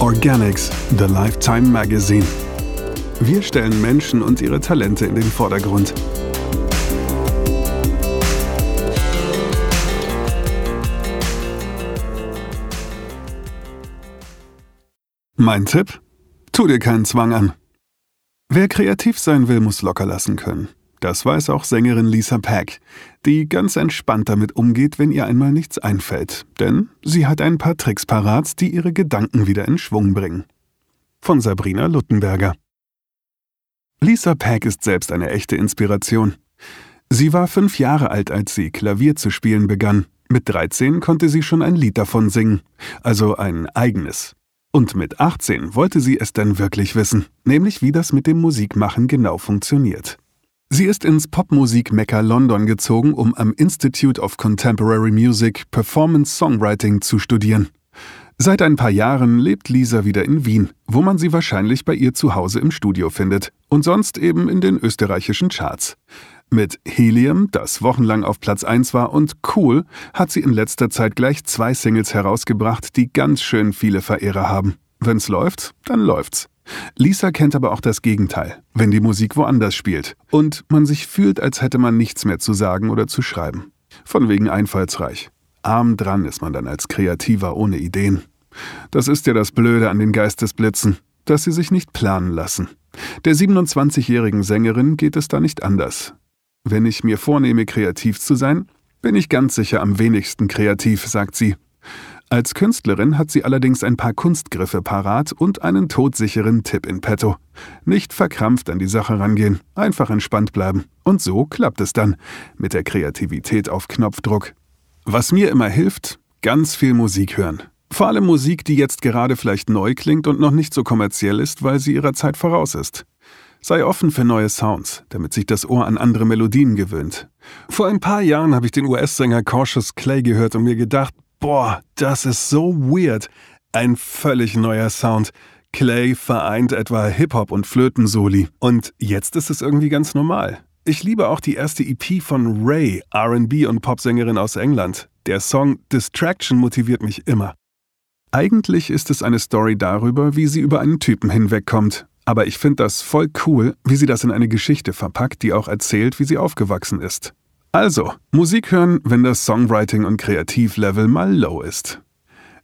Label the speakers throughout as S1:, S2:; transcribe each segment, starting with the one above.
S1: Organics, The Lifetime Magazine. Wir stellen Menschen und ihre Talente in den Vordergrund. Mein Tipp? Tu dir keinen Zwang an. Wer kreativ sein will, muss locker lassen können. Das weiß auch Sängerin Lisa Pack, die ganz entspannt damit umgeht, wenn ihr einmal nichts einfällt. Denn sie hat ein paar Tricks parat, die ihre Gedanken wieder in Schwung bringen. Von Sabrina Luttenberger. Lisa Pack ist selbst eine echte Inspiration. Sie war fünf Jahre alt, als sie Klavier zu spielen begann. Mit 13 konnte sie schon ein Lied davon singen, also ein eigenes. Und mit 18 wollte sie es dann wirklich wissen, nämlich wie das mit dem Musikmachen genau funktioniert. Sie ist ins Popmusik-Mekka London gezogen, um am Institute of Contemporary Music Performance Songwriting zu studieren. Seit ein paar Jahren lebt Lisa wieder in Wien, wo man sie wahrscheinlich bei ihr zu Hause im Studio findet und sonst eben in den österreichischen Charts. Mit Helium, das wochenlang auf Platz 1 war, und Cool hat sie in letzter Zeit gleich zwei Singles herausgebracht, die ganz schön viele Verehrer haben. Wenn's läuft, dann läuft's. Lisa kennt aber auch das Gegenteil, wenn die Musik woanders spielt und man sich fühlt, als hätte man nichts mehr zu sagen oder zu schreiben. Von wegen einfallsreich. Arm dran ist man dann als Kreativer ohne Ideen. Das ist ja das Blöde an den Geistesblitzen, dass sie sich nicht planen lassen. Der 27-jährigen Sängerin geht es da nicht anders. Wenn ich mir vornehme, kreativ zu sein, bin ich ganz sicher am wenigsten kreativ, sagt sie. Als Künstlerin hat sie allerdings ein paar Kunstgriffe parat und einen todsicheren Tipp in petto. Nicht verkrampft an die Sache rangehen, einfach entspannt bleiben. Und so klappt es dann, mit der Kreativität auf Knopfdruck. Was mir immer hilft, ganz viel Musik hören. Vor allem Musik, die jetzt gerade vielleicht neu klingt und noch nicht so kommerziell ist, weil sie ihrer Zeit voraus ist. Sei offen für neue Sounds, damit sich das Ohr an andere Melodien gewöhnt. Vor ein paar Jahren habe ich den US-Sänger Cautious Clay gehört und mir gedacht, Boah, das ist so weird. Ein völlig neuer Sound. Clay vereint etwa Hip-Hop und Flötensoli. Und jetzt ist es irgendwie ganz normal. Ich liebe auch die erste EP von Ray, RB und Popsängerin aus England. Der Song Distraction motiviert mich immer. Eigentlich ist es eine Story darüber, wie sie über einen Typen hinwegkommt. Aber ich finde das voll cool, wie sie das in eine Geschichte verpackt, die auch erzählt, wie sie aufgewachsen ist. Also, Musik hören, wenn das Songwriting- und Kreativlevel mal low ist.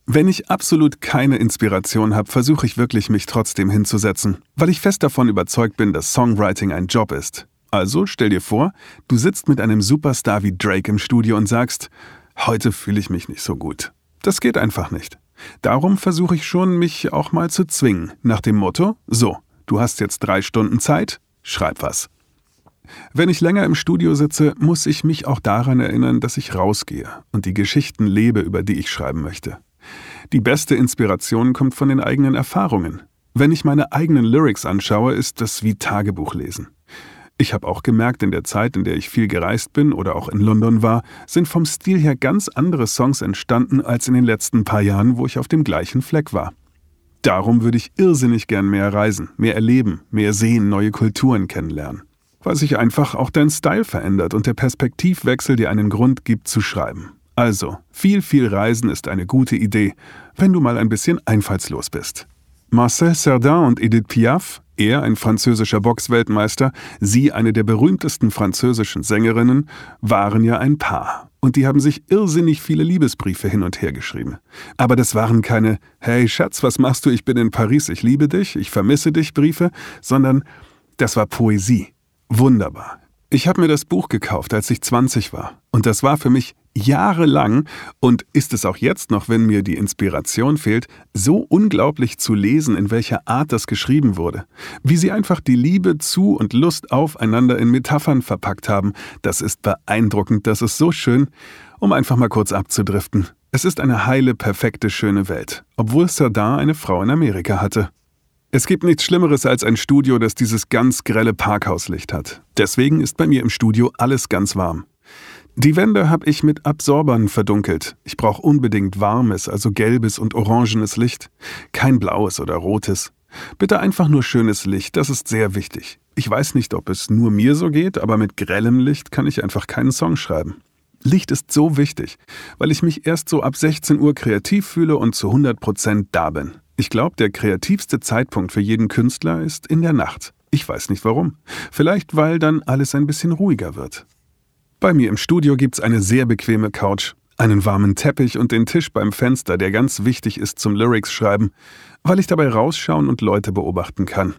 S1: Wenn ich absolut keine Inspiration habe, versuche ich wirklich, mich trotzdem hinzusetzen, weil ich fest davon überzeugt bin, dass Songwriting ein Job ist. Also stell dir vor, du sitzt mit einem Superstar wie Drake im Studio und sagst, heute fühle ich mich nicht so gut. Das geht einfach nicht. Darum versuche ich schon, mich auch mal zu zwingen, nach dem Motto, so, du hast jetzt drei Stunden Zeit, schreib was. Wenn ich länger im Studio sitze, muss ich mich auch daran erinnern, dass ich rausgehe und die Geschichten lebe, über die ich schreiben möchte. Die beste Inspiration kommt von den eigenen Erfahrungen. Wenn ich meine eigenen Lyrics anschaue, ist das wie Tagebuchlesen. Ich habe auch gemerkt, in der Zeit, in der ich viel gereist bin oder auch in London war, sind vom Stil her ganz andere Songs entstanden als in den letzten paar Jahren, wo ich auf dem gleichen Fleck war. Darum würde ich irrsinnig gern mehr reisen, mehr erleben, mehr sehen, neue Kulturen kennenlernen weil sich einfach auch dein Style verändert und der Perspektivwechsel dir einen Grund gibt zu schreiben. Also, viel, viel Reisen ist eine gute Idee, wenn du mal ein bisschen einfallslos bist. Marcel Cerdan und Edith Piaf, er ein französischer Boxweltmeister, sie eine der berühmtesten französischen Sängerinnen, waren ja ein Paar. Und die haben sich irrsinnig viele Liebesbriefe hin und her geschrieben. Aber das waren keine Hey Schatz, was machst du? Ich bin in Paris, ich liebe dich, ich vermisse dich Briefe, sondern das war Poesie. Wunderbar. Ich habe mir das Buch gekauft, als ich 20 war. Und das war für mich jahrelang und ist es auch jetzt noch, wenn mir die Inspiration fehlt, so unglaublich zu lesen, in welcher Art das geschrieben wurde. Wie sie einfach die Liebe zu und Lust aufeinander in Metaphern verpackt haben. Das ist beeindruckend, das ist so schön. Um einfach mal kurz abzudriften. Es ist eine heile, perfekte, schöne Welt, obwohl Sardin eine Frau in Amerika hatte. Es gibt nichts Schlimmeres als ein Studio, das dieses ganz grelle Parkhauslicht hat. Deswegen ist bei mir im Studio alles ganz warm. Die Wände habe ich mit Absorbern verdunkelt. Ich brauche unbedingt warmes, also gelbes und orangenes Licht. Kein blaues oder rotes. Bitte einfach nur schönes Licht, das ist sehr wichtig. Ich weiß nicht, ob es nur mir so geht, aber mit grellem Licht kann ich einfach keinen Song schreiben. Licht ist so wichtig, weil ich mich erst so ab 16 Uhr kreativ fühle und zu 100 Prozent da bin. Ich glaube, der kreativste Zeitpunkt für jeden Künstler ist in der Nacht. Ich weiß nicht warum. Vielleicht, weil dann alles ein bisschen ruhiger wird. Bei mir im Studio gibt's eine sehr bequeme Couch, einen warmen Teppich und den Tisch beim Fenster, der ganz wichtig ist zum Lyrics schreiben, weil ich dabei rausschauen und Leute beobachten kann.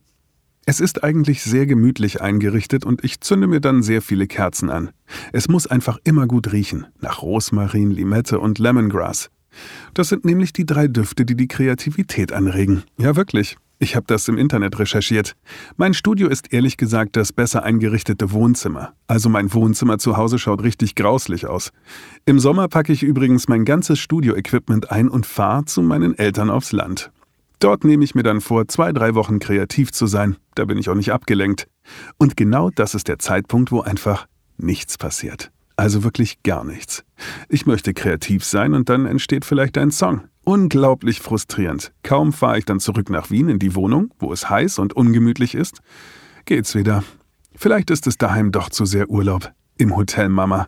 S1: Es ist eigentlich sehr gemütlich eingerichtet und ich zünde mir dann sehr viele Kerzen an. Es muss einfach immer gut riechen, nach Rosmarin, Limette und Lemongrass. Das sind nämlich die drei Düfte, die die Kreativität anregen. Ja, wirklich. Ich habe das im Internet recherchiert. Mein Studio ist ehrlich gesagt das besser eingerichtete Wohnzimmer. Also mein Wohnzimmer zu Hause schaut richtig grauslich aus. Im Sommer packe ich übrigens mein ganzes Studio-Equipment ein und fahre zu meinen Eltern aufs Land. Dort nehme ich mir dann vor, zwei, drei Wochen kreativ zu sein. Da bin ich auch nicht abgelenkt. Und genau das ist der Zeitpunkt, wo einfach nichts passiert. Also wirklich gar nichts. Ich möchte kreativ sein und dann entsteht vielleicht ein Song. Unglaublich frustrierend. Kaum fahre ich dann zurück nach Wien in die Wohnung, wo es heiß und ungemütlich ist, geht's wieder. Vielleicht ist es daheim doch zu sehr Urlaub. Im Hotel Mama.